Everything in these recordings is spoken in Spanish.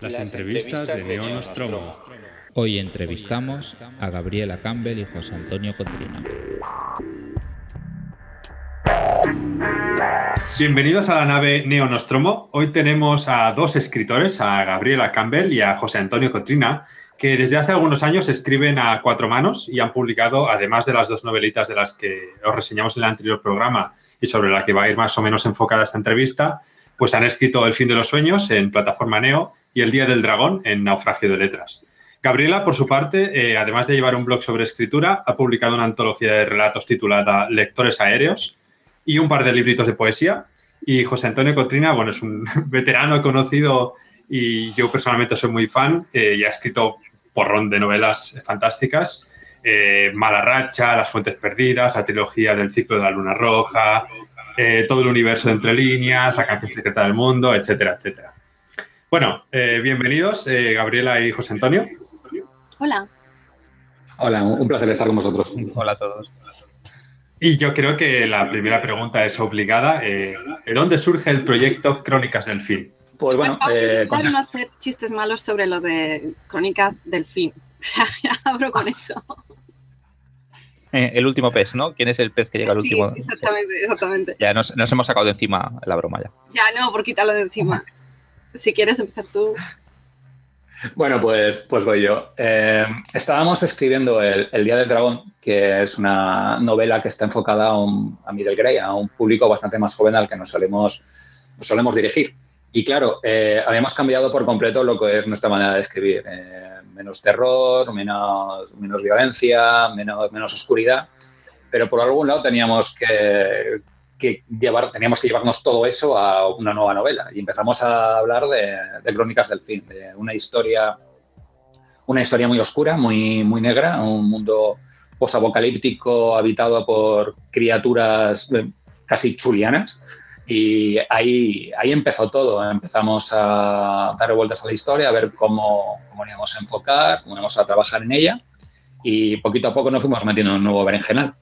Las entrevistas de Neo Nostromo. Hoy entrevistamos a Gabriela Campbell y José Antonio Cotrina. Bienvenidos a la nave Neo Nostromo. Hoy tenemos a dos escritores, a Gabriela Campbell y a José Antonio Cotrina, que desde hace algunos años escriben a cuatro manos y han publicado, además de las dos novelitas de las que os reseñamos en el anterior programa y sobre la que va a ir más o menos enfocada esta entrevista, pues han escrito El fin de los sueños en plataforma Neo y El Día del Dragón en Naufragio de Letras. Gabriela, por su parte, eh, además de llevar un blog sobre escritura, ha publicado una antología de relatos titulada Lectores Aéreos y un par de libritos de poesía. Y José Antonio Cotrina, bueno, es un veterano conocido y yo personalmente soy muy fan eh, y ha escrito porrón de novelas fantásticas. Eh, Mala Racha, Las Fuentes Perdidas, la trilogía del ciclo de la Luna Roja, todo el universo de Entre Líneas, La canción secreta del mundo, etcétera, etcétera. Bueno, bienvenidos, Gabriela y José Antonio. Hola. Hola, un placer estar con vosotros. Hola a todos. Y yo creo que la primera pregunta es obligada. Eh, ¿De dónde surge el proyecto Crónicas del Fin? Pues bueno, eh, con no hacer chistes malos sobre lo de Crónicas del Fin. O sea, ya abro con eso. Eh, el último pez, ¿no? ¿Quién es el pez que llega al último? Exactamente, exactamente. Ya nos, nos, hemos sacado de encima la broma ya. Ya, no, por quitarlo de encima. Si quieres empezar tú. Bueno, pues, pues voy yo. Eh, estábamos escribiendo el, Día del Dragón, que es una novela que está enfocada a, un, a Middle Grey, a un público bastante más joven al que nos solemos, nos solemos dirigir. Y claro, eh, habíamos cambiado por completo lo que es nuestra manera de escribir. Eh, menos terror, menos, menos violencia, menos, menos oscuridad. Pero por algún lado teníamos que, que llevar, teníamos que llevarnos todo eso a una nueva novela. Y empezamos a hablar de, Crónicas del Fin, de una historia, una historia muy oscura, muy, muy negra, un mundo posapocalíptico habitado por criaturas eh, casi chulianas. Y ahí, ahí empezó todo. Empezamos a dar vueltas a la historia, a ver cómo, cómo íbamos a enfocar, cómo íbamos a trabajar en ella. Y poquito a poco nos fuimos metiendo en un nuevo berenjenal.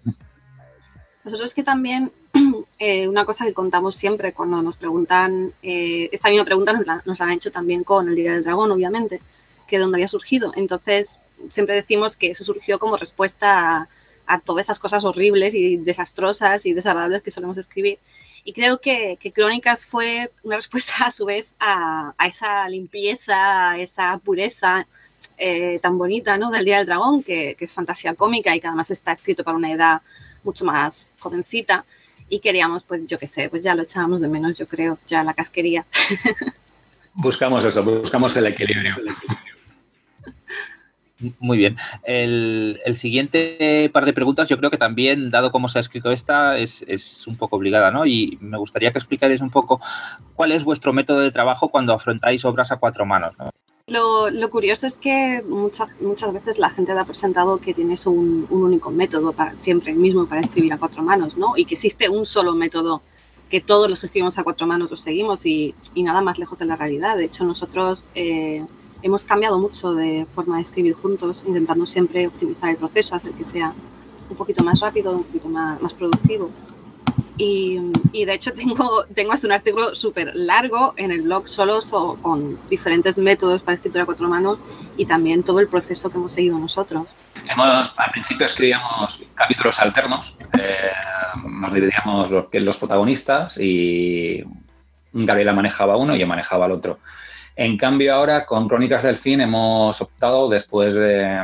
Nosotros que también, eh, una cosa que contamos siempre cuando nos preguntan, eh, esta misma pregunta nos la, han hecho también con el Día del Dragón, obviamente, que de dónde había surgido. Entonces, siempre decimos que eso surgió como respuesta a, todas esas cosas horribles y desastrosas y desagradables que solemos escribir. Y creo que, Crónicas fue una respuesta a su vez a, esa limpieza, a esa pureza eh, tan bonita ¿no? del Día del Dragón, que, que, es fantasía cómica y que además está escrito para una edad mucho más jovencita y queríamos, pues yo qué sé, pues ya lo echábamos de menos, yo creo, ya la casquería. Buscamos eso, buscamos el equilibrio. Muy bien. El, siguiente par de preguntas, yo creo que también, dado cómo se ha escrito esta, es, es, un poco obligada, ¿no? Y me gustaría que explicarais un poco cuál es vuestro método de trabajo cuando afrontáis obras a cuatro manos, ¿no? Lo, curioso es que muchas, muchas veces la gente da por sentado que tienes un, único método para siempre, el mismo para escribir a cuatro manos, ¿no? Y que existe un solo método que todos los que escribimos a cuatro manos lo seguimos y, nada más lejos de la realidad. De hecho, nosotros eh, hemos cambiado mucho de forma de escribir juntos, intentando siempre optimizar el proceso, hacer que sea un poquito más rápido, un poquito más productivo. Y, de hecho tengo, tengo hasta un artículo súper largo en el blog solo con diferentes métodos para escritura a cuatro manos y también todo el proceso que hemos seguido nosotros. Hemos, al principio escribíamos capítulos alternos, eh, nos dividíamos los, los protagonistas y Gabriela manejaba uno y yo manejaba el otro. En cambio ahora con Crónicas del Fin hemos optado después de,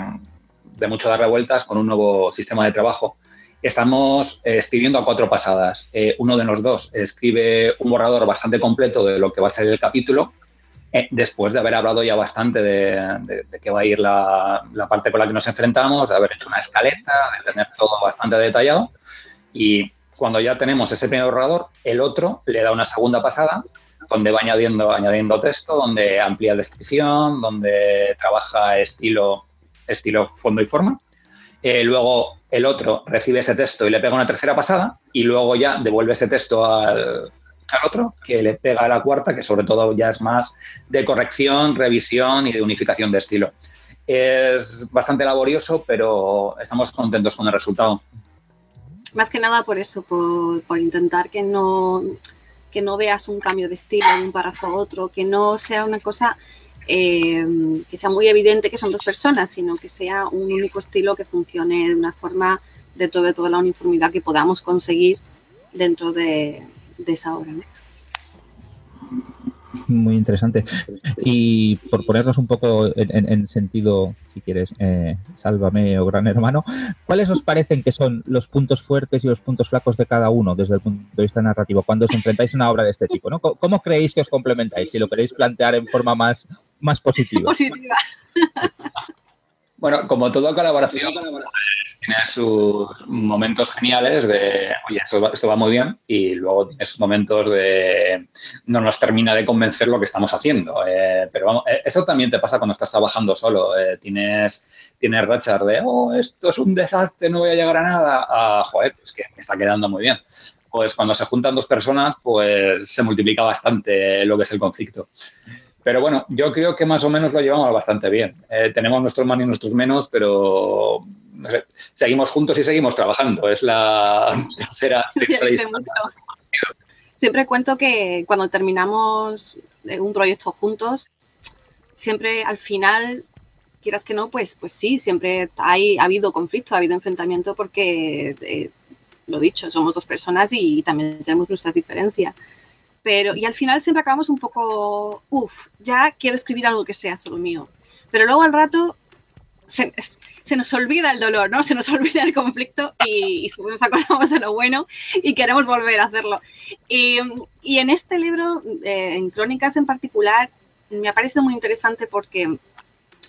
mucho dar revueltas con un nuevo sistema de trabajo Estamos escribiendo a cuatro pasadas. Eh, uno de los dos escribe un borrador bastante completo de lo que va a ser el capítulo, eh, después de haber hablado ya bastante de, qué va a ir la, parte con la que nos enfrentamos, de haber hecho una escaleta, de tener todo bastante detallado. Y cuando ya tenemos ese primer borrador, el otro le da una segunda pasada donde va añadiendo, añadiendo texto, donde amplía descripción, donde trabaja estilo, estilo fondo y forma. Luego el otro recibe ese texto y le pega una tercera pasada y luego ya devuelve ese texto al, otro que le pega a la cuarta, que sobre todo ya es más de corrección, revisión y de unificación de estilo. Es bastante laborioso, pero estamos contentos con el resultado. Más que nada por eso, por, intentar que no, que no veas un cambio de estilo de un párrafo a otro, que no sea una cosa eh, que sea muy evidente que son dos personas, sino que sea un único estilo que funcione de una forma dentro de toda la uniformidad que podamos conseguir dentro de, esa obra. Muy interesante. Y por ponernos un poco en, sentido, si quieres, eh, sálvame o gran hermano, ¿cuáles os parecen que son los puntos fuertes y los puntos flacos de cada uno desde el punto de vista narrativo cuando os enfrentáis a una obra de este tipo? ¿no? ¿Cómo creéis que os complementáis? Si lo queréis plantear en forma más, más positiva. Positiva. Bueno, como toda colaboración, tiene sus momentos geniales de, oye, esto va, muy bien, y luego tiene sus momentos de, no nos termina de convencer lo que estamos haciendo. Eh, pero vamos, eh, eso también te pasa cuando estás trabajando solo. Eh, tienes, tienes rachas de, oh, esto es un desastre, no voy a llegar a nada. Ah, joder, es que me está quedando muy bien. Pues cuando se juntan dos personas, pues se multiplica bastante lo que es el conflicto. Pero bueno, yo creo que más o menos lo llevamos bastante bien. Eh, tenemos nuestros más y nuestros menos, pero seguimos juntos y seguimos trabajando. Es la tercera, Siempre cuento que cuando terminamos un proyecto juntos, siempre al final, quieras que no, pues, pues sí, siempre hay, ha habido conflicto, ha habido enfrentamiento porque, eh, lo dicho, somos dos personas y también tenemos nuestras diferencias pero y al final siempre acabamos un poco, uff, ya quiero escribir algo que sea solo mío. Pero luego al rato se, nos olvida el dolor, ¿no? Se nos olvida el conflicto y, nos acordamos de lo bueno y queremos volver a hacerlo. Y, y en este libro, eh, en Crónicas en particular, me ha parecido muy interesante porque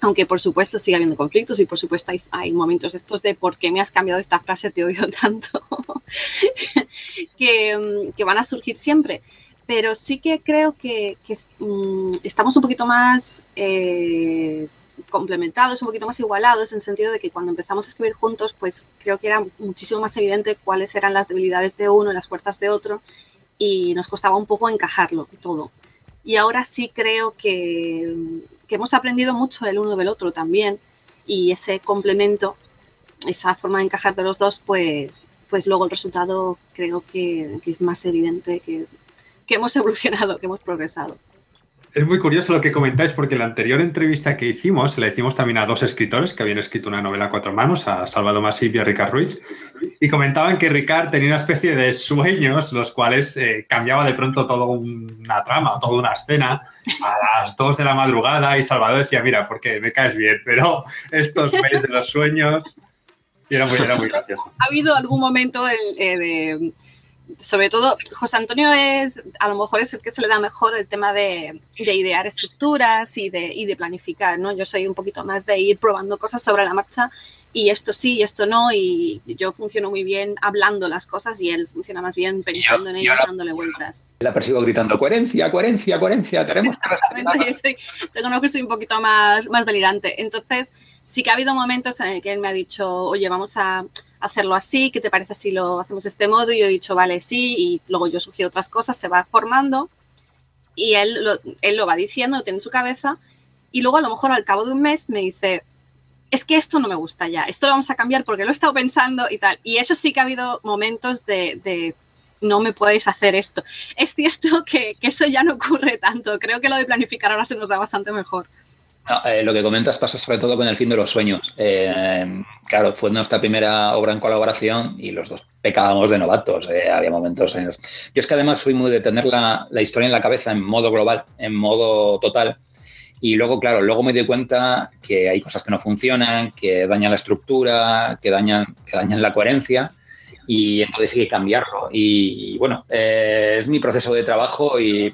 aunque por supuesto sigue habiendo conflictos y por supuesto hay, hay, momentos estos de por qué me has cambiado esta frase, te odio tanto, que, que, van a surgir siempre pero sí que creo que, mm, estamos un poquito más eh, complementados, un poquito más igualados, en el sentido de que cuando empezamos a escribir juntos, pues creo que era muchísimo más evidente cuáles eran las debilidades de uno y las fuerzas de otro, y nos costaba un poco encajarlo todo. Y ahora sí creo que, hemos aprendido mucho el uno del otro también, y ese complemento, esa forma de encajar de los dos, pues, pues luego el resultado creo que, que es más evidente que que hemos evolucionado, que hemos progresado. Es muy curioso lo que comentáis porque la anterior entrevista que hicimos, la hicimos también a dos escritores que habían escrito una novela a cuatro manos, a Salvador Masip y a Ricard Ruiz, y comentaban que Ricard tenía una especie de sueños, los cuales eh, cambiaba de pronto toda una trama, toda una escena a las dos de la madrugada y Salvador decía, mira, porque me caes bien, pero estos meses de los sueños... Y era muy, era muy gracioso. Ha habido algún momento eh, de sobre todo, José Antonio es, a lo mejor es el que se le da mejor el tema de, idear estructuras y de, y de, planificar, ¿no? Yo soy un poquito más de ir probando cosas sobre la marcha y esto sí y esto no y yo funciono muy bien hablando las cosas y él funciona más bien pensando en ellas, dándole vueltas. La persigo gritando, coherencia, coherencia, coherencia, tenemos Exactamente, yo soy, reconozco que soy un poquito más, más delirante. Entonces, sí que ha habido momentos en el que él me ha dicho, oye, vamos a hacerlo así, ¿qué te parece si lo hacemos de este modo? Y yo he dicho, vale, sí, y luego yo sugiero otras cosas, se va formando y él lo, él lo va diciendo, lo tiene en su cabeza y luego a lo mejor al cabo de un mes me dice, es que esto no me gusta ya, esto lo vamos a cambiar porque lo he estado pensando y tal. Y eso sí que ha habido momentos de, no me podéis hacer esto. Es cierto que, que, eso ya no ocurre tanto, creo que lo de planificar ahora se nos da bastante mejor. Eh, lo que comentas pasa sobre todo con el fin de los sueños. Eh, claro, fue nuestra primera obra en colaboración y los dos pecábamos de novatos. Eh, había momentos en los... Yo es que además soy muy de tener la, historia en la cabeza en modo global, en modo total. Y luego, claro, luego me di cuenta que hay cosas que no funcionan, que dañan la estructura, que dañan, que dañan la coherencia y entonces hay que cambiarlo. Y, bueno, es mi proceso de trabajo y,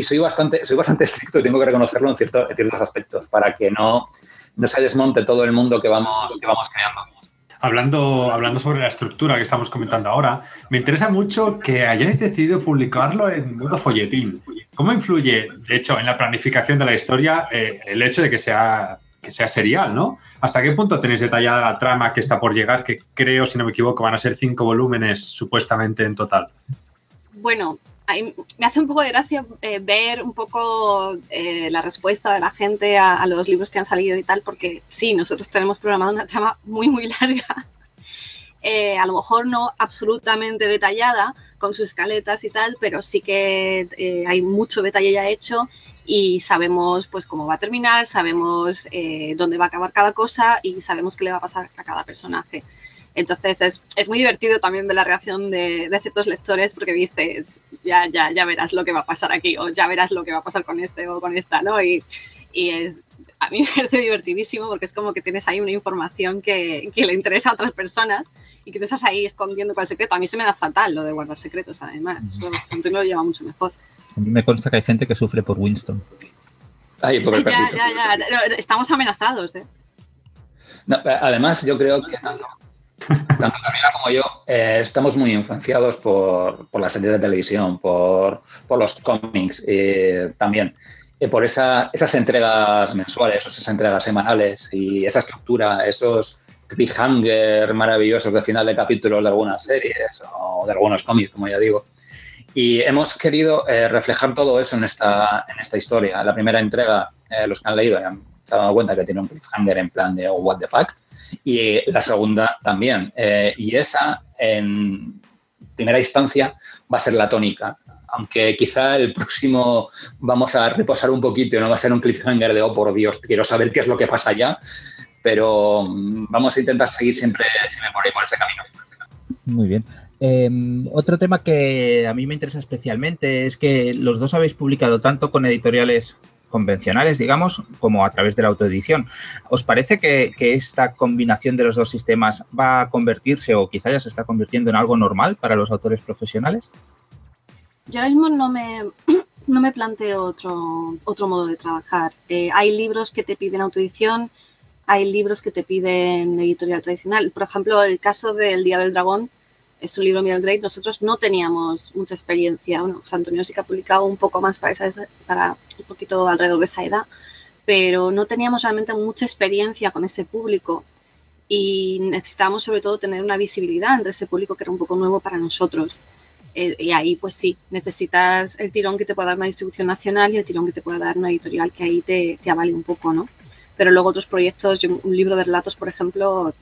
soy, bastante, soy bastante estricto y tengo que reconocerlo en, cierto, ciertos aspectos para que no, no se desmonte todo el mundo que vamos, que vamos creando. Hablando, hablando sobre la estructura que estamos comentando ahora, me interesa mucho que hayáis decidido publicarlo en modo folletín. ¿Cómo influye, de hecho, en la planificación de la historia eh, el hecho de que sea, que sea serial, ¿no? ¿Hasta qué punto tenéis detallada la trama que está por llegar, que creo, si no me equivoco, van a ser cinco volúmenes supuestamente en total? Bueno, me hace un poco de gracia eh, ver un poco eh, la respuesta de la gente a, los libros que han salido y tal, porque sí, nosotros tenemos programado una trama muy, muy larga, eh, a lo mejor no absolutamente detallada, con sus escaletas y tal, pero sí que hay mucho detalle ya hecho y sabemos pues cómo va a terminar, sabemos eh, dónde va a acabar cada cosa y sabemos qué le va a pasar a cada personaje. Entonces es, es muy divertido también ver la reacción de, de, ciertos lectores porque dices, ya, ya, ya verás lo que va a pasar aquí o ya verás lo que va a pasar con este o con esta, ¿no? Y, y es, a mí me parece divertidísimo porque es como que tienes ahí una información que, que, le interesa a otras personas y que tú estás ahí escondiendo cuál secreto. A mí se me da fatal lo de guardar secretos, además. Eso Antonio lo lleva mucho mejor. A mí me consta que hay gente que sufre por Winston. Ay, pobre ya, ya, ya, Estamos amenazados, ¿eh? No, además, yo creo que tanto Camila como yo eh, estamos muy influenciados por, por las series de televisión, por, por los cómics eh, también. Eh, por esa, esas entregas mensuales, esas entregas semanales y esa estructura, esos cliffhanger maravillosos de final de capítulos de algunas series o de algunos cómics, como ya digo. Y hemos querido eh, reflejar todo eso en esta, en esta historia. La primera entrega, eh, los que han leído se han dado cuenta que tiene un cliffhanger en plan de oh, what the fuck. Y la segunda también. Eh, y esa, en primera instancia, va a ser la tónica. Aunque quizá el próximo vamos a reposar un poquito, no va a ser un cliffhanger de, oh, por Dios, quiero saber qué es lo que pasa ya. Pero mm, vamos a intentar seguir siempre, siempre por, ahí, este camino. Muy bien. Eh, otro tema que a mí me interesa especialmente es que los dos habéis publicado tanto con editoriales convencionales, digamos, como a través de la autoedición. ¿Os parece que, esta combinación de los dos sistemas va a convertirse o quizá ya se está convirtiendo en algo normal para los autores profesionales? Yo ahora mismo no me, no me planteo otro, otro modo de trabajar. Eh, hay libros que te piden autoedición, hay libros que te piden editorial tradicional. Por ejemplo, el caso del Día del Dragón, es un libro middle grade, nosotros no teníamos mucha experiencia. Bueno, Antonio sí que ha publicado un poco más para, esa, para un poquito alrededor de esa edad, pero no teníamos realmente mucha experiencia con ese público y necesitábamos sobre todo tener una visibilidad entre ese público que era un poco nuevo para nosotros. Eh, y ahí, pues sí, necesitas el tirón que te pueda dar una distribución nacional y el tirón que te pueda dar una editorial que ahí te, te avale un poco, ¿no? Pero luego otros proyectos, un libro de relatos, por ejemplo,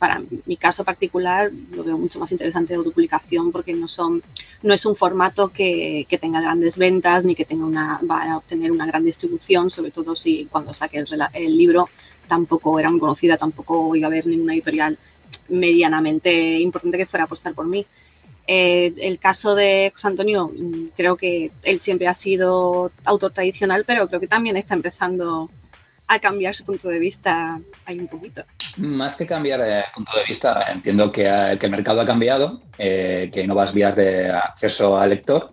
para mi caso particular lo veo mucho más interesante de autopublicación porque no son no es un formato que, que, tenga grandes ventas ni que tenga una va a obtener una gran distribución sobre todo si cuando saque el, el libro tampoco era muy conocida tampoco iba a haber ninguna editorial medianamente importante que fuera a apostar por mí. Eh, el caso de José Antonio creo que él siempre ha sido autor tradicional pero creo que también está empezando a cambiar su punto de vista ahí un poquito. Más que cambiar de punto de vista, entiendo que, que el mercado ha cambiado, eh, que hay nuevas vías de acceso al lector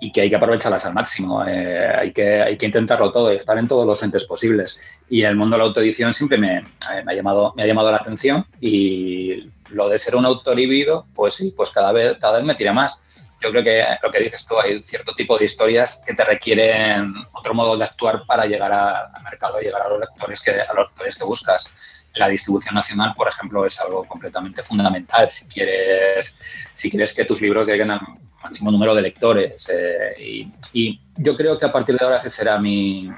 y que hay que aprovecharlas al máximo. Eh, hay, que, hay que intentarlo todo, estar en todos los entes posibles. Y el mundo de la autoedición siempre me, eh, me, ha, llamado, me ha llamado la atención y lo de ser un autor híbrido, pues sí, pues cada vez, cada vez me tira más yo creo que lo que dices tú, hay cierto tipo de historias que te requieren otro modo de actuar para llegar al mercado, llegar a los lectores que, a los lectores que buscas. La distribución nacional, por ejemplo, es algo completamente fundamental si quieres, si quieres que tus libros lleguen al máximo número de lectores. Eh, y, yo creo que a partir de ahora ese será mi,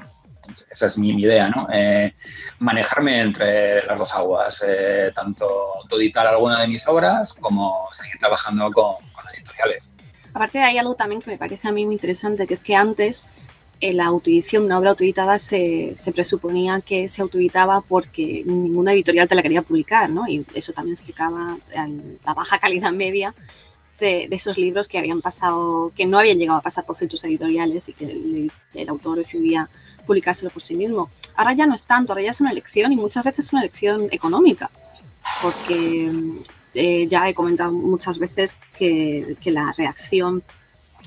esa es mi, idea, ¿no? Eh, manejarme entre las dos aguas, eh, tanto editar alguna de mis obras como seguir trabajando con editoriales. Aparte hay algo también que me parece a mí muy interesante, que es que antes en la autoedición, una obra autoeditada se, se, presuponía que se autoeditaba porque ninguna editorial te la quería publicar, ¿no? Y eso también explicaba la baja calidad media de, de, esos libros que habían pasado, que no habían llegado a pasar por filtros editoriales y que el, el, autor decidía publicárselo por sí mismo. Ahora ya no es tanto, ahora ya es una elección y muchas veces es una elección económica, porque eh, ya he comentado muchas veces que, la reacción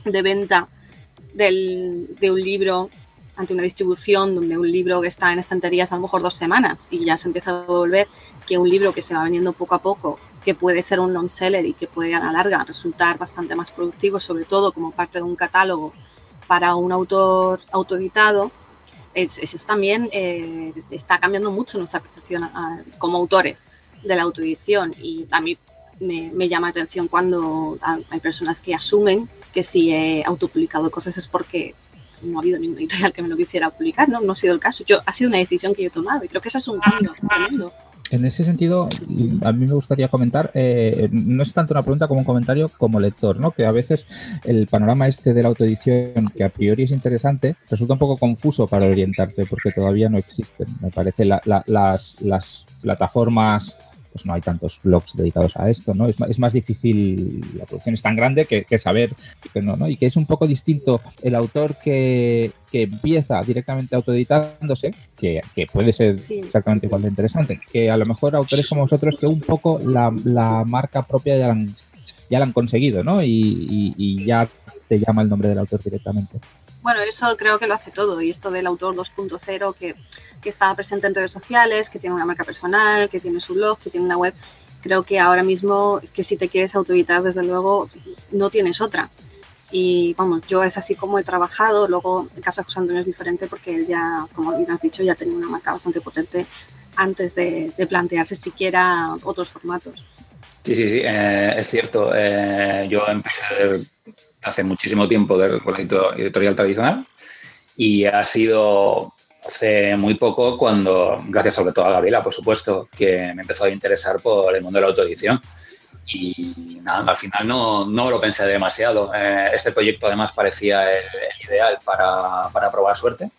de venta del, de un libro ante una distribución donde un libro que está en estanterías a lo mejor dos semanas y ya se empieza a volver que un libro que se va vendiendo poco a poco, que puede ser un long seller y que puede a la larga resultar bastante más productivo, sobre todo como parte de un catálogo para un autor autoeditado, es, eso también eh, está cambiando mucho nuestra percepción como autores de la autoedición y a mí me, me, llama la atención cuando hay personas que asumen que si he autopublicado cosas es porque no ha habido ninguna editorial que me lo quisiera publicar, ¿no? No ha sido el caso. Yo, ha sido una decisión que yo he tomado y creo que eso es un cambio tremendo. En ese sentido, a mí me gustaría comentar, eh, no es tanto una pregunta como un comentario como lector, ¿no? Que a veces el panorama este de la autoedición, que a priori es interesante, resulta un poco confuso para orientarte porque todavía no existen. Me parece las, las plataformas pues no hay tantos blogs dedicados a esto, ¿no? Es, es más difícil, la producción es tan grande que, saber que no, ¿no? Y que es un poco distinto el autor que, empieza directamente autoeditándose, que, que puede ser exactamente igual de interesante, que a lo mejor autores como vosotros que un poco la, marca propia ya la han, ya la han conseguido, ¿no? Y, y ya te llama el nombre del autor directamente. Bueno, eso creo que lo hace todo. Y esto del autor 2.0 que, que está presente en redes sociales, que tiene una marca personal, que tiene su blog, que tiene una web, creo que ahora mismo es que si te quieres autoeditar, desde luego, no tienes otra. Y vamos, yo es así como he trabajado. Luego, el caso de José Antonio es diferente porque él ya, como bien has dicho, ya tenía una marca bastante potente antes de, plantearse siquiera otros formatos. Sí, sí, sí, eh, es cierto. Eh, yo empecé hace muchísimo tiempo de, con la editorial tradicional y ha sido hace muy poco cuando, gracias sobre todo a Gabriela, por supuesto, que me empezó a interesar por el mundo de la autoedición. Y nada, al final no, no lo pensé demasiado. Eh, este proyecto además parecía el, ideal para, para, probar suerte.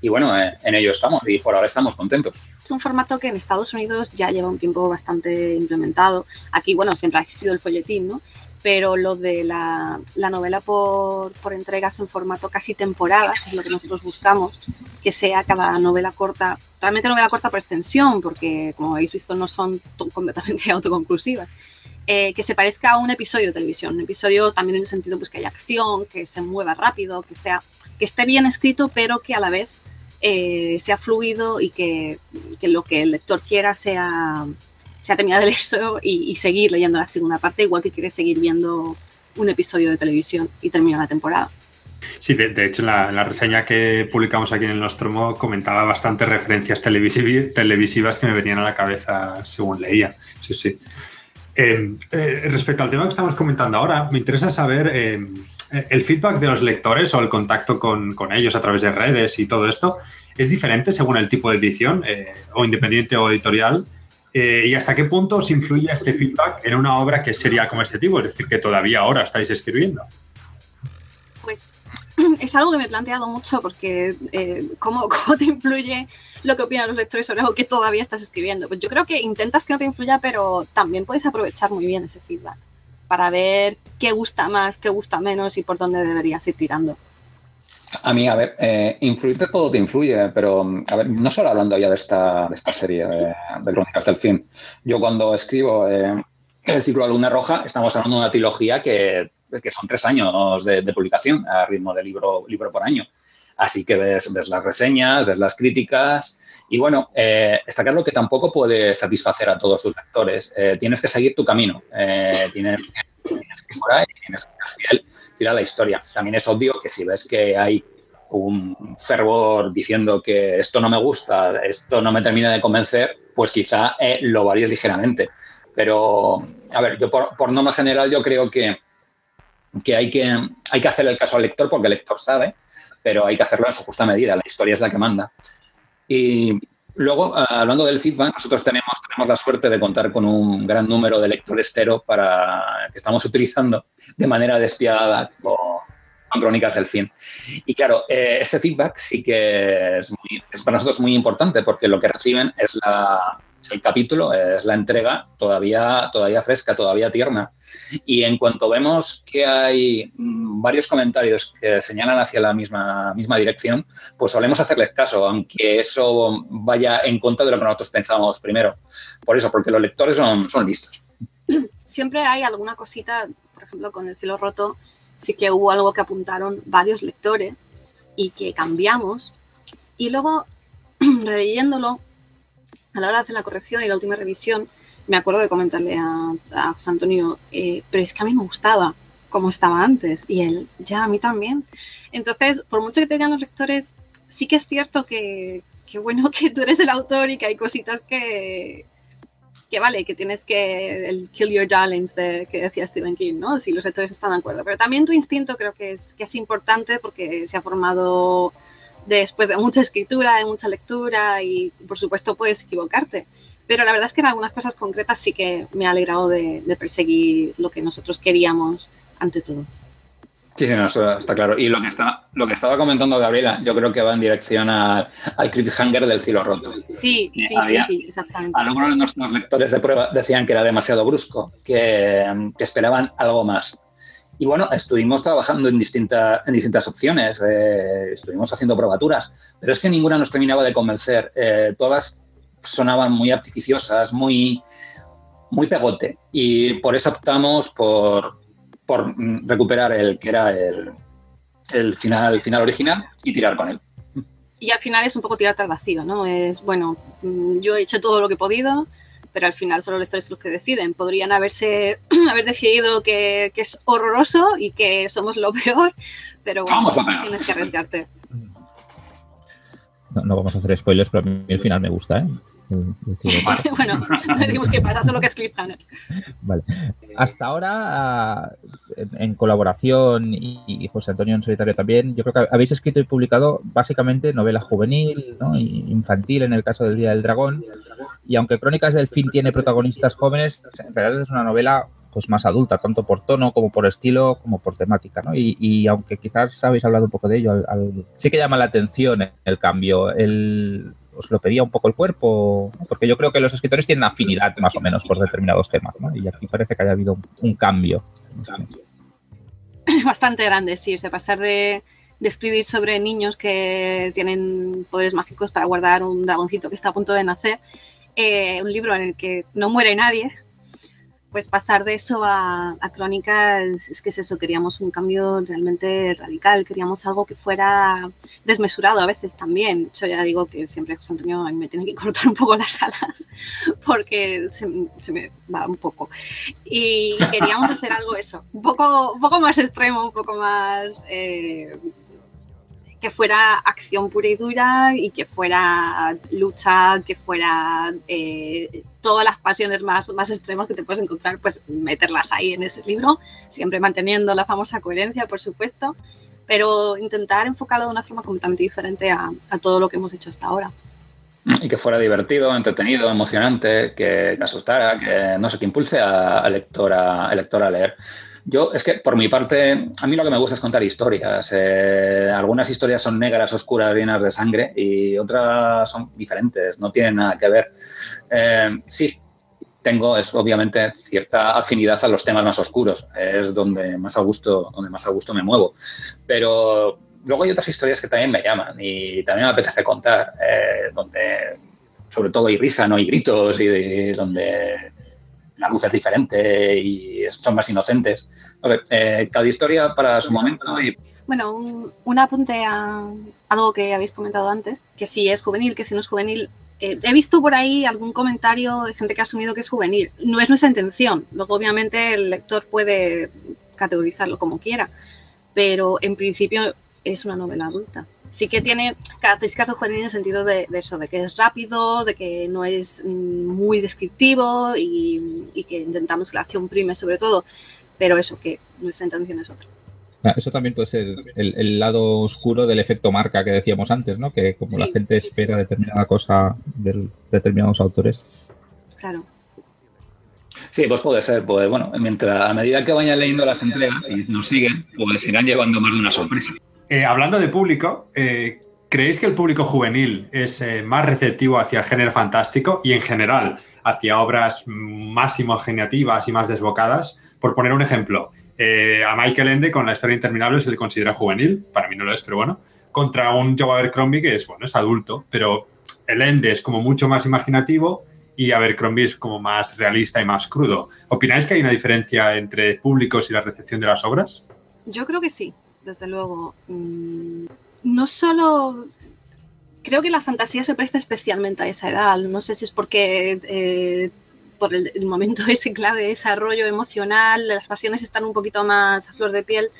Y bueno, eh, en ello estamos y por ahora estamos contentos. Es un formato que en Estados Unidos ya lleva un tiempo bastante implementado. Aquí, bueno, siempre ha existido el folletín, ¿no? Pero lo de la, novela por, entregas en formato casi temporada, que es lo que nosotros buscamos, que sea cada novela corta, realmente novela corta por extensión, porque como habéis visto no son completamente autoconclusivas, eh, que se parezca a un episodio de televisión, un episodio también en el sentido pues, que haya acción, que se mueva rápido, que, sea, que esté bien escrito, pero que a la vez eh, sea fluido y que, que lo que el lector quiera sea se ha terminado de leer eso y, seguir leyendo la segunda parte, igual que quieres seguir viendo un episodio de televisión y terminar la temporada. Sí, de, hecho, en la, reseña que publicamos aquí en el Nostromo comentaba bastantes referencias televisivas que me venían a la cabeza según leía. Sí, sí. Em, eh, respecto al tema que estamos comentando ahora, me interesa saber em, el feedback de los lectores o el contacto con, con, ellos a través de redes y todo esto. ¿Es diferente según el tipo de edición eh, o independiente o editorial? Eh, ¿Y hasta qué punto os influye este feedback en una obra que sería como este tipo? Es decir, que todavía ahora estáis escribiendo. Pues es algo que me he planteado mucho porque eh, ¿cómo, te influye lo que opinan los lectores sobre algo que todavía estás escribiendo? Pues yo creo que intentas que no te influya, pero también puedes aprovechar muy bien ese feedback para ver qué gusta más, qué gusta menos y por dónde deberías ir tirando. A mí, a ver, eh, influirte todo te influye, pero, a ver, no solo hablando ya de esta, de esta serie de, de Crónicas del Fin. Yo cuando escribo eh, el ciclo de Luna Roja, estamos hablando de una trilogía que, que son tres años de, publicación a ritmo de libro, libro por año. Así que ves, ves las reseñas, ves las críticas y bueno, eh, está claro que tampoco puedes satisfacer a todos tus lectores. Eh, tienes que seguir tu camino. Eh, tienes, tienes, que ir y tienes que ser fiel, a la historia. También es obvio que si ves que hay un fervor diciendo que esto no me gusta, esto no me termina de convencer, pues quizá lo varíes ligeramente. Pero, a ver, yo por, por norma general yo creo que que hay que, hay que hacer el caso al lector porque el lector sabe, pero hay que hacerlo en su justa medida. La historia es la que manda. Y luego, eh, hablando del feedback, nosotros tenemos, tenemos la suerte de contar con un gran número de lectores cero para, que estamos utilizando de manera despiadada con, Crónicas del Fin. Y claro, eh, ese feedback sí que es, es para nosotros muy importante porque lo que reciben es la, el capítulo, es la entrega todavía, todavía fresca, todavía tierna. Y en cuanto vemos que hay mm, varios comentarios que señalan hacia la misma, misma dirección, pues solemos hacerles caso, aunque eso vaya en contra de lo que nosotros pensábamos primero. Por eso, porque los lectores son, son listos. Siempre hay alguna cosita, por ejemplo, con el cielo roto, sí que hubo algo que apuntaron varios lectores y que cambiamos. Y luego, releyéndolo, a la hora de hacer la corrección y la última revisión, me acuerdo de comentarle a, José Antonio, eh, pero es que a mí me gustaba como estaba antes y él, ya, a mí también. Entonces, por mucho que te digan los lectores, sí que es cierto que, que bueno que tú eres el autor y que hay cositas que, que vale, que tienes que el kill your darlings que decía Stephen King, ¿no? Si los lectores están de acuerdo. Pero también tu instinto creo que es, que es importante porque se ha formado después de mucha escritura, de mucha lectura y por supuesto puedes equivocarte. Pero la verdad es que en algunas cosas concretas sí que me ha alegrado de, perseguir lo que nosotros queríamos ante todo. Sí, sí, no, eso está claro. Y lo que, está, lo que estaba comentando Gabriela, yo creo que va en dirección al cliffhanger del cielo roto. Sí, sí, sí, sí, exactamente. Algunos de nuestros lectores de prueba decían que era demasiado brusco, que, esperaban algo más. Y bueno, estuvimos trabajando en, distintas en distintas opciones, eh, estuvimos haciendo probaturas, pero es que ninguna nos terminaba de convencer. Eh, todas sonaban muy artificiosas, muy, muy pegote. Y por eso optamos por, por recuperar el que era el, el final, final original y tirar con él. Y al final es un poco tirarte al vacío, ¿no? Es, bueno, mm, yo he hecho todo lo que he podido, pero al final son los lectores los que deciden. Podrían haberse, haber decidido que, que es horroroso y que somos lo peor, pero bueno, tienes que arriesgarte. No, no, vamos a hacer spoilers, pero a mí el final me gusta, ¿eh? bueno, no digamos que pasa, solo que es Cliffhanger. Vale. Hasta ahora, en, colaboración y, José Antonio en solitario también, yo creo que habéis escrito y publicado básicamente novela juvenil, ¿no? infantil en el caso del Día del Dragón. Y aunque Crónicas del Fin tiene protagonistas jóvenes, en realidad es una novela pues más adulta, tanto por tono como por estilo, como por temática, ¿no? Y, aunque quizás habéis hablado un poco de ello, sí que llama la atención el cambio. El, os lo pedía un poco el cuerpo, porque yo creo que los escritores tienen afinidad más o menos por determinados temas, ¿no? Y aquí parece que haya habido un, cambio. Bastante grande, sí, sea, pasar de, escribir sobre niños que tienen poderes mágicos para guardar un dragoncito que está a punto de nacer, eh, un libro en el que no muere nadie, pues pasar de eso a, crónica es, que es eso, queríamos un cambio realmente radical, queríamos algo que fuera desmesurado a veces también. Yo ya digo que siempre José Antonio me tiene que cortar un poco las alas porque se, me va un poco. Y queríamos hacer algo eso, un poco, un poco más extremo, un poco más... Eh, que fuera acción pura y dura y que fuera lucha, que fuera eh, todas las pasiones más, extremas que te puedes encontrar, pues meterlas ahí en ese libro, siempre manteniendo la famosa coherencia, por supuesto, pero intentar enfocarlo de una forma completamente diferente a todo lo que hemos hecho hasta ahora. Y que fuera divertido, entretenido, emocionante, que, asustara, que no sé, que impulse al lector a, lector a leer. Yo, es que por mi parte, a mí lo que me gusta es contar historias. Eh, algunas historias son negras, oscuras, llenas de sangre y otras son diferentes, no tienen nada que ver. Eh, sí, tengo es obviamente cierta afinidad a los temas más oscuros, es donde más a gusto, donde más a gusto me muevo. Pero luego hay otras historias que también me llaman y también me apetece contar, eh, donde sobre todo hay risa, no hay gritos y donde la luz es diferente y son más inocentes. Eh, cada historia para su momento. Bueno, un, apunte a algo que habéis comentado antes, que si es juvenil, que si no es juvenil. Eh, he visto por ahí algún comentario de gente que ha asumido que es juvenil. No es nuestra intención. Luego, obviamente, el lector puede categorizarlo como quiera, pero en principio es una novela adulta sí que tiene características juveniles en el sentido de, eso, de que es rápido, de que no es mm, muy descriptivo y, que intentamos que la acción prime sobre todo, pero eso, que nuestra intención es otra. Ah, eso también puede ser el, lado oscuro del efecto marca que decíamos antes, ¿no? Que como la gente espera determinada cosa de determinados autores. Claro. Sí, pues puede ser. Pues bueno, mientras a medida que vayan leyendo las entregas y nos siguen, pues irán llevando más de una sorpresa. Eh, hablando de público, eh, ¿creéis que el público juvenil es eh, más receptivo hacia el género fantástico y en general hacia obras más imaginativas y más desbocadas? Por poner un ejemplo, a Michael Ende con la historia interminable se le considera juvenil, para mí no lo es, pero bueno, contra un Joe Abercrombie que es, bueno, es adulto, pero el Ende es como mucho más imaginativo y Abercrombie es como más realista y más crudo. ¿Opináis que hay una diferencia entre públicos y la recepción de las obras? Yo creo que sí desde luego. Mm, no solo. Creo que la fantasía se presta especialmente a esa edad. No sé si es porque eh, por el, momento ese clave de desarrollo emocional, las pasiones están un poquito más a flor de piel,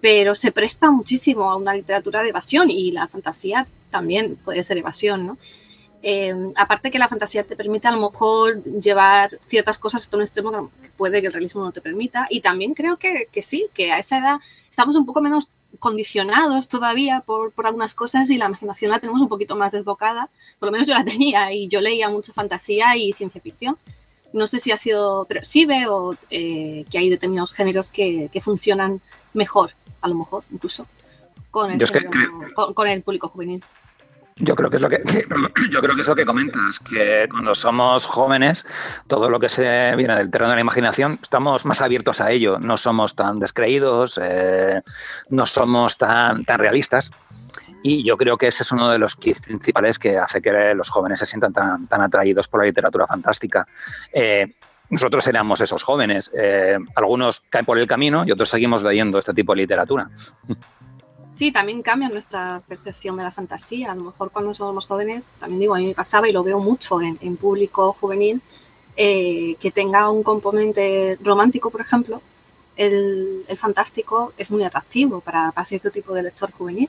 pero se presta muchísimo a una literatura de evasión y la fantasía también puede ser evasión, ¿no? Eh, aparte que la fantasía te permite a lo mejor llevar ciertas cosas hasta un extremo que puede que el realismo no te permita. Y también creo que, que sí, que a esa edad estamos un poco menos condicionados todavía por, por, algunas cosas y la imaginación la tenemos un poquito más desbocada. Por lo menos yo la tenía y yo leía mucho fantasía y ciencia ficción. No sé si ha sido, pero sí veo eh, que hay determinados géneros que, que, funcionan mejor, a lo mejor incluso, con el, género, con, con el público juvenil. Yo creo que es lo que, yo creo que es lo que comentas, que cuando somos jóvenes, todo lo que se viene del terreno de la imaginación, estamos más abiertos a ello, no somos tan descreídos, eh, no somos tan, tan realistas. Y yo creo que ese es uno de los kits principales que hace que los jóvenes se sientan tan, tan atraídos por la literatura fantástica. Eh, nosotros éramos esos jóvenes. Eh, algunos caen por el camino y otros seguimos leyendo este tipo de literatura. Sí, también cambia nuestra percepción de la fantasía. A lo mejor cuando somos jóvenes, también digo, a mí me pasaba y lo veo mucho en, público juvenil, eh, que tenga un componente romántico, por ejemplo, el, fantástico es muy atractivo para, cierto tipo de lector juvenil.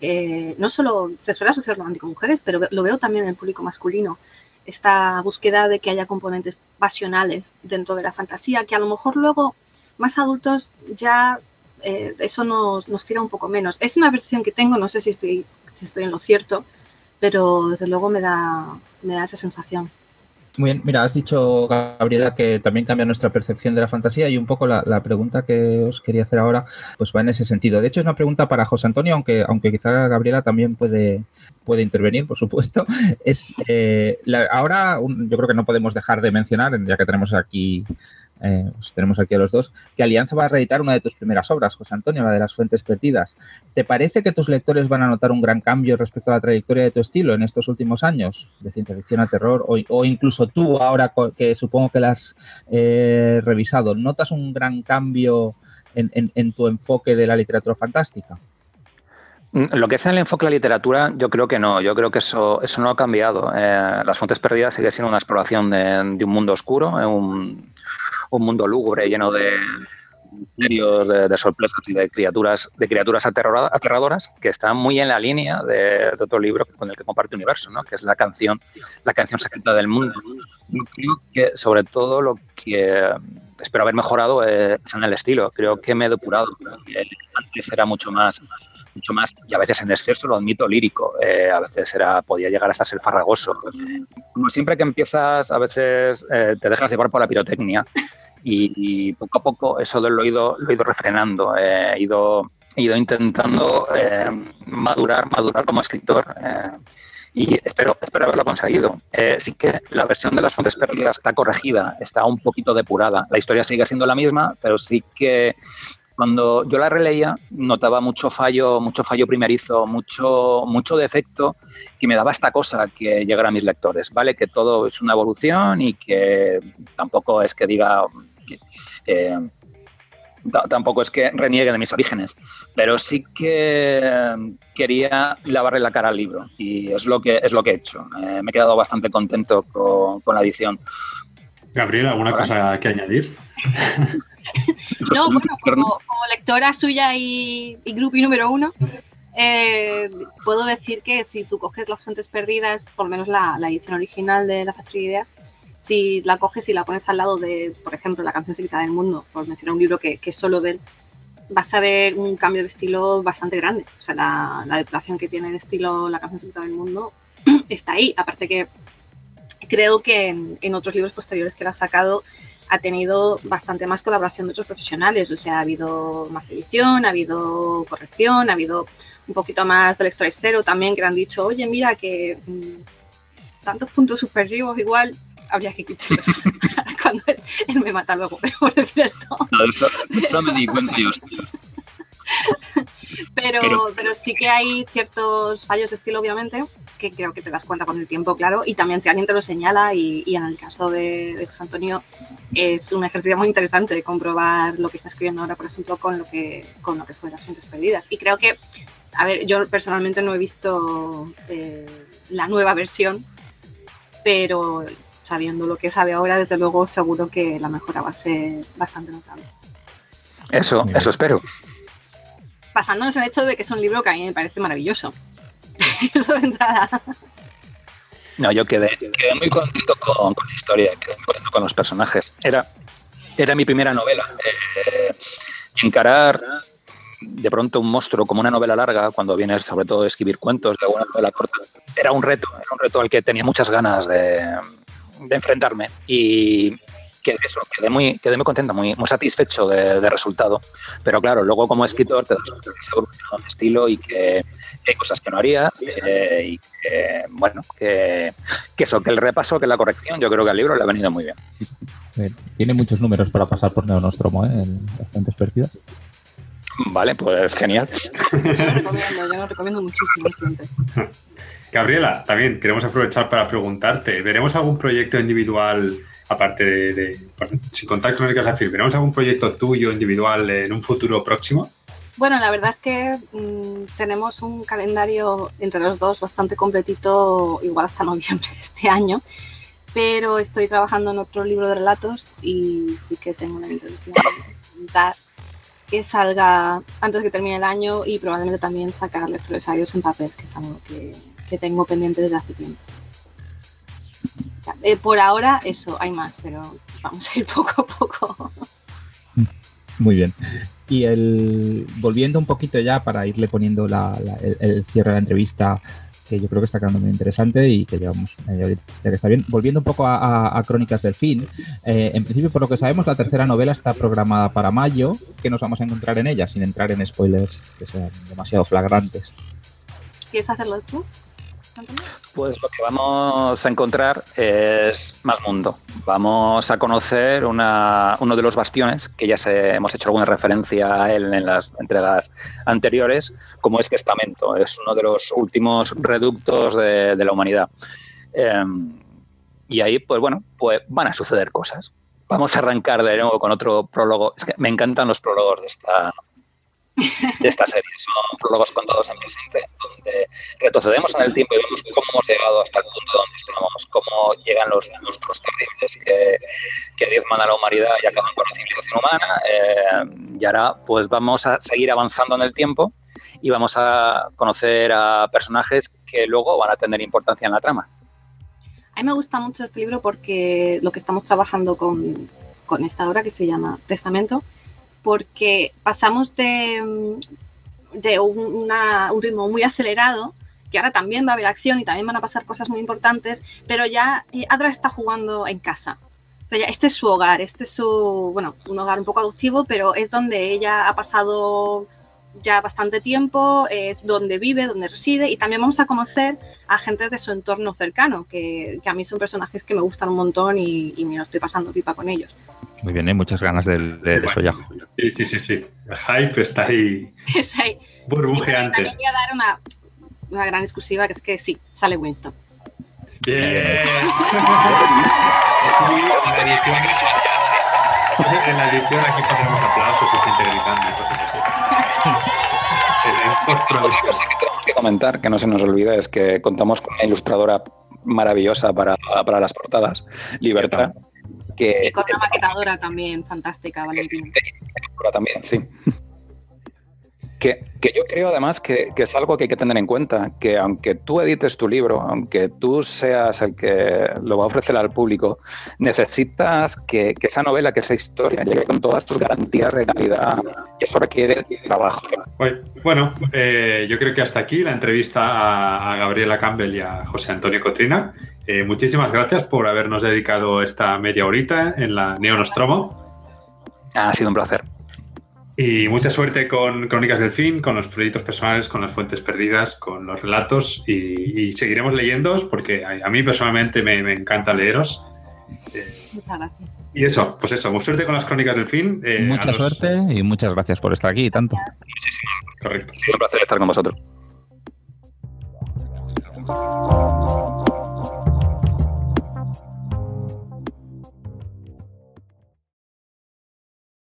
Eh, no solo se suele asociar romántico con mujeres, pero lo veo también en el público masculino. Esta búsqueda de que haya componentes pasionales dentro de la fantasía, que a lo mejor luego más adultos ya eh, eso nos, nos, tira un poco menos. Es una versión que tengo, no sé si estoy, si estoy en lo cierto, pero desde luego me da, me da esa sensación. Muy bien, mira, has dicho, Gabriela, que también cambia nuestra percepción de la fantasía y un poco la, la, pregunta que os quería hacer ahora, pues va en ese sentido. De hecho, es una pregunta para José Antonio, aunque, aunque quizá Gabriela también puede, puede intervenir, por supuesto. Es eh, ahora, yo creo que no podemos dejar de mencionar, ya que tenemos aquí eh, tenemos aquí a los dos, que Alianza va a reeditar una de tus primeras obras, José Antonio, la de las fuentes perdidas. ¿Te parece que tus lectores van a notar un gran cambio respecto a la trayectoria de tu estilo en estos últimos años, de ciencia ficción a terror, o, incluso tú ahora que supongo que la has eh, revisado, notas un gran cambio en, en, en tu enfoque de la literatura fantástica? Mm, lo que es el enfoque de la literatura, yo creo que no, yo creo que eso, eso no ha cambiado. Eh, las fuentes perdidas sigue siendo una exploración de, de un mundo oscuro, un, un mundo lúgubre lleno de misterios, de, sorpresas y de criaturas, de criaturas aterradoras que están muy en la línea de, otro libro con el que comparte universo, ¿no? que es la canción, la canción secreta del mundo. Yo creo que sobre todo lo que espero haber mejorado es en el estilo. Creo que me he depurado. antes era mucho más mucho más, y a veces en exceso, lo admito, lírico. Eh, a veces era, podía llegar hasta ser farragoso. Como siempre que empiezas, a veces eh, te dejas llevar por la pirotecnia y, poco a poco eso lo he ido, lo he ido refrenando. Eh, he, ido, he ido intentando madurar, madurar como escritor y espero, espero haberlo conseguido. sí que la versión de las fuentes perdidas está corregida, está un poquito depurada. La historia sigue siendo la misma, pero sí que cuando yo la releía notaba mucho fallo, mucho fallo primerizo, mucho, mucho defecto que me daba esta cosa que llegara a mis lectores, ¿vale? Que todo es una evolución y que tampoco es que diga eh, tampoco es que reniegue de mis orígenes, pero sí que quería lavarle la cara al libro y es lo que es lo que he hecho. Eh, me he quedado bastante contento con, con la edición. Gabriel, ¿alguna cosa que añadir? no, bueno, como, lectora suya y, y groupie número uno, eh, puedo decir que si tú coges las fuentes perdidas, por lo menos la, la edición original de La Factoría de Ideas, si la coges y la pones al lado de, por ejemplo, La canción secreta del mundo, por mencionar un libro que, que solo de él, vas a ver un cambio de estilo bastante grande. O sea, la, la depuración que tiene de estilo La canción secreta del mundo está ahí. Aparte que creo que en, en otros libros posteriores que la ha sacado ha tenido bastante más colaboración de otros profesionales, o sea, ha habido más edición, ha habido corrección, ha habido un poquito más de lector cero también que han dicho, oye, mira que mmm, tantos puntos suspensivos igual habría que quitarlos cuando él, me mata luego, por decir esto. No, eso me di cuenta yo, pero, pero sí que hay ciertos fallos de estilo, obviamente, que creo que te das cuenta con el tiempo, claro, y también si alguien te lo señala, y, y en el caso de, de, José Antonio, es un ejercicio muy interesante de comprobar lo que está escribiendo ahora, por ejemplo, con lo que, con lo que fue las fuentes perdidas. Y creo que, a ver, yo personalmente no he visto eh, la nueva versión, pero sabiendo lo que sabe ahora, desde luego seguro que la mejora va a ser bastante notable. Eso, eso espero basándonos en el hecho de que es un libro que a mí me parece maravilloso. Eso de entrada. No, yo quedé, quedé muy contento con, la historia, quedé muy contento con los personajes. Era, era mi primera novela. Eh, encarar de pronto un monstruo como una novela larga, cuando vienes sobre todo a escribir cuentos de alguna novela corta, era un reto, era un reto al que tenía muchas ganas de, de enfrentarme. Y, quedé, eso, quedé, muy, quedé muy contento, muy, muy satisfecho de, de resultado. Pero claro, luego como escritor te das cuenta que se ha evolucionado en estilo y que hay cosas que no harías eh, y que, bueno, que, que, eso, que el repaso, que la corrección, yo creo que al libro le ha venido muy bien. Tiene muchos números para pasar por Neonostromo, ¿eh? En las fuentes perdidas. Vale, pues genial. Yo lo recomiendo, yo lo recomiendo muchísimo siempre. Gabriela, también queremos aprovechar para preguntarte, ¿veremos algún proyecto individual, aparte de, sin contar con el que decir, ¿veremos algún proyecto tuyo individual en un futuro próximo? Bueno, la verdad es que mmm, tenemos un calendario entre los dos bastante completito, igual hasta noviembre de este año, pero estoy trabajando en otro libro de relatos y sí que tengo la intención de intentar que salga antes que termine el año y probablemente también sacar lectores en papel, que es algo que tengo pendiente desde hace tiempo. Eh, por ahora, eso, hay más, pero vamos a ir poco a poco. Muy bien. Y el volviendo un poquito ya para irle poniendo la, la, el, el, cierre de la entrevista, que yo creo que está quedando muy interesante y que llevamos eh, ya que está bien. Volviendo un poco a, a, a Crónicas del Fin, eh, en principio, por lo que sabemos, la tercera novela está programada para mayo. ¿Qué nos vamos a encontrar en ella? Sin entrar en spoilers que sean demasiado flagrantes. ¿Quieres hacerlo tú? Pues lo que vamos a encontrar es más mundo. Vamos a conocer una, uno de los bastiones, que ya se, hemos hecho alguna referencia a él en las entregas anteriores, como es Testamento. Es uno de los últimos reductos de, la humanidad. Eh, y ahí, pues bueno, pues van a suceder cosas. Vamos a arrancar de nuevo con otro prólogo. Es que me encantan los prólogos de esta, de esta serie. Son prólogos contados en presente, donde retrocedemos en el tiempo y vemos cómo hemos llegado hasta el punto donde estamos, cómo llegan los monstruos terribles que, que diezman a la humanidad y acaban con la civilización humana. Eh, y ahora, pues vamos a seguir avanzando en el tiempo y vamos a conocer a personajes que luego van a tener importancia en la trama. A mí me gusta mucho este libro porque lo que estamos trabajando con, con esta obra que se llama Testamento, porque pasamos de, de una, un ritmo muy acelerado, que ahora también va a haber acción y también van a pasar cosas muy importantes, pero ya eh, Adra está jugando en casa. O sea, ya este es su hogar, este es su, bueno, un hogar un poco adoptivo, pero es donde ella ha pasado ya bastante tiempo, es donde vive, donde reside y también vamos a conocer a gente de su entorno cercano, que, que a mí son personajes que me gustan un montón y, y me lo estoy pasando pipa con ellos. Muy bien, hay ¿eh? muchas ganas de, de, de eso ya. Sí, sí, sí, sí. El hype está ahí, está ahí. burbujeante. Y también voy a dar una, una, gran exclusiva, que es que sí, sale Winston. Bien. en la edición aquí pondremos aplausos y gente gritando y cosas así. Otra cosa que tenemos que comentar, que no se nos olvide, es que contamos con una ilustradora maravillosa para, para las portadas, Libertad. Que, y con una maquetadora también fantástica, Valentín. También, sí. Que, que, yo creo además que, que, es algo que hay que tener en cuenta, que aunque tú edites tu libro, aunque tú seas el que lo va a ofrecer al público, necesitas que, que esa novela, que esa historia llegue con todas tus garantías de calidad y eso requiere trabajo. Bueno, eh, yo creo que hasta aquí la entrevista a, a, Gabriela Campbell y a José Antonio Cotrina. Eh, muchísimas gracias por habernos dedicado esta media horita en la Neonostromo. Ha sido un placer. Y mucha suerte con Crónicas del Fin, con los proyectos personales, con las fuentes perdidas, con los relatos y, y seguiremos leyéndoos porque a, a mí personalmente me, me, encanta leeros. Eh, muchas gracias. Y eso, pues eso, mucha suerte con las Crónicas del Fin. Eh, mucha los... suerte y muchas gracias por estar aquí y tanto. Muchísimas. Correcto. Un placer estar con vosotros.